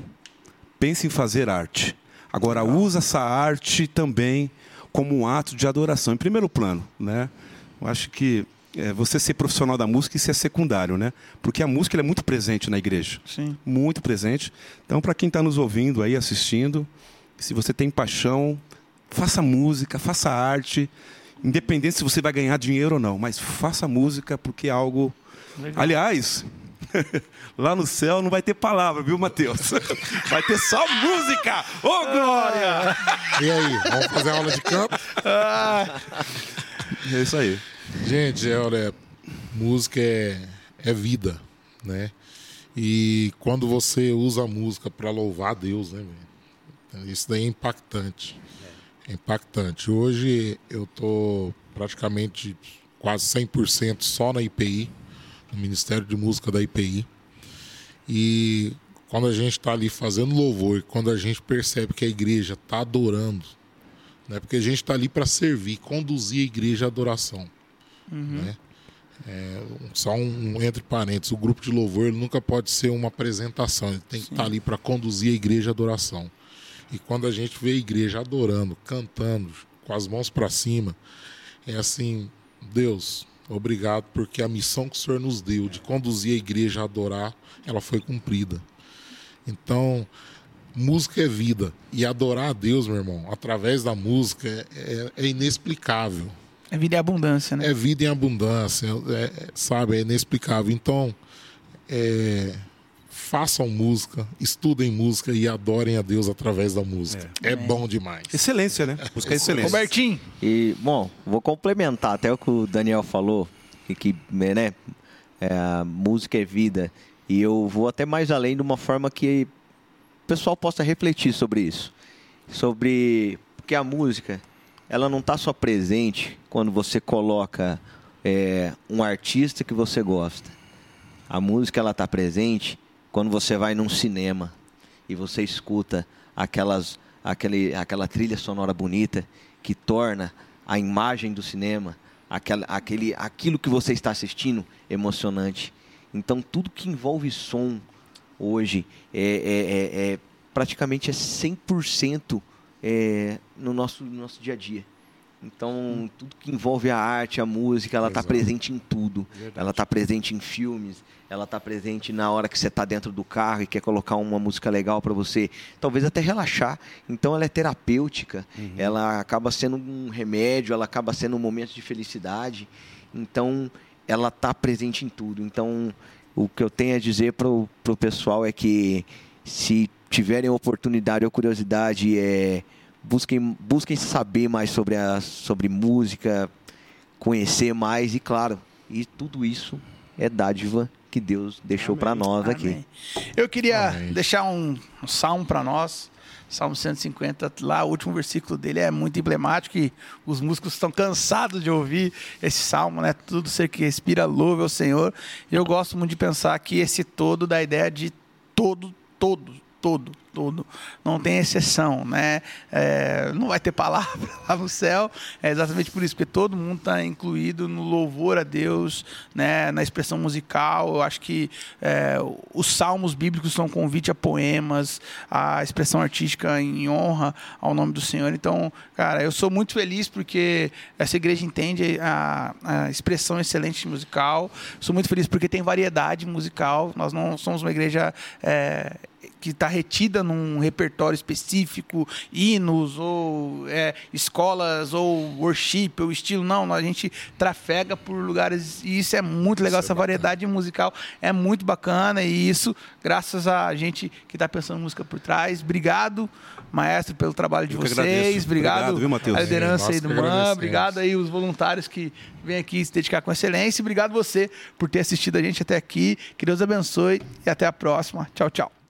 Pense em fazer arte. Agora, usa essa arte também como um ato de adoração, em primeiro plano, né? Eu acho que é, você ser profissional da música, isso é secundário, né? Porque a música é muito presente na igreja Sim. muito presente. Então, para quem está nos ouvindo aí, assistindo, se você tem paixão, faça música, faça arte, independente se você vai ganhar dinheiro ou não, mas faça música porque é algo. Legal. Aliás, <laughs> lá no céu não vai ter palavra, viu, Matheus? <laughs> Vai ter só música! Ô, Glória! E aí, vamos fazer aula de canto? É isso aí. Gente, é, olha, música é, é vida, né? E quando você usa a música para louvar a Deus, né? Isso daí é impactante. Impactante. Hoje eu tô praticamente quase 100% só na IPI, no Ministério de Música da IPI. E quando a gente está ali fazendo louvor, e quando a gente percebe que a igreja está adorando, né? Porque a gente está ali para servir, conduzir a igreja à adoração. Né? É, só um, um entre parênteses, o grupo de louvor nunca pode ser uma apresentação, ele tem que estar ali para conduzir a igreja à adoração. E quando a gente vê a igreja adorando, cantando, com as mãos para cima, é assim, Deus, obrigado porque a missão que o Senhor nos deu de conduzir a igreja a adorar, ela foi cumprida. Então, música é vida. E adorar a Deus, meu irmão, através da música, é, é- é inexplicável. É vida e abundância, né? É vida em abundância, é- é- sabe? É inexplicável. Então, é, façam música, estudem música e adorem a Deus através da música. É, bom demais. Excelência, né? Música é excelência. Robertinho, E, bom, vou complementar até o que o Daniel falou, que, que né, é, a música é vida. E eu vou até mais além de uma forma que o pessoal possa refletir sobre isso. Sobre. Porque a música, ela não está só presente quando você coloca é, um artista que você gosta. A música, ela está presente quando você vai num cinema e você escuta aquelas, aquele, aquela trilha sonora bonita que torna a imagem do cinema, aquela, aquele, aquilo que você está assistindo, emocionante. Então, tudo que envolve som hoje é, é- é- é- praticamente é 100% é, no nosso, no nosso dia a dia. Então, tudo que envolve a arte, a música, ela está presente em tudo. Ela está presente em filmes, ela está presente na hora que você está dentro do carro e quer colocar uma música legal para você, talvez até relaxar. Então, ela é terapêutica, ela acaba sendo um remédio, ela acaba sendo um momento de felicidade. Então, ela está presente em tudo. Então, o que eu tenho a dizer para o pessoal é que se tiverem oportunidade ou curiosidade, é, busquem, busquem saber mais sobre, a, sobre música, conhecer mais e, claro, e tudo isso é dádiva que Deus deixou para nós aqui. Amém. Eu queria Amém. deixar um, um salmo para nós. Salmo 150, lá o último versículo dele é muito emblemático e os músicos estão cansados de ouvir esse salmo, né? Tudo ser que respira louve ao Senhor. E eu gosto muito de pensar que esse todo dá a ideia de todo, todo, todo, todo. Não tem exceção, né? É, não vai ter palavra <laughs> lá no céu. É exatamente por isso, porque todo mundo está incluído no louvor a Deus, né? Na expressão musical. Eu acho que é, os salmos bíblicos são convite a poemas, a expressão artística em honra ao nome do Senhor. Então, cara, eu sou muito feliz porque essa igreja entende a, a expressão excelente musical. Sou muito feliz porque tem variedade musical. Nós não somos uma igreja é, que está retida num repertório específico, hinos ou é, escolas ou worship ou estilo. Não, a gente trafega por lugares e isso é muito legal. Isso é Essa variedade musical é muito bacana e isso graças a gente que está pensando em música por trás. Obrigado, maestro, pelo trabalho de vocês. agradeço. Obrigado, Obrigado, viu, Matheus? a liderança É, aí do MAN. Obrigado aí os voluntários que vêm aqui se dedicar com excelência. Obrigado você por ter assistido a gente até aqui. Que Deus abençoe e até a próxima. Tchau, tchau.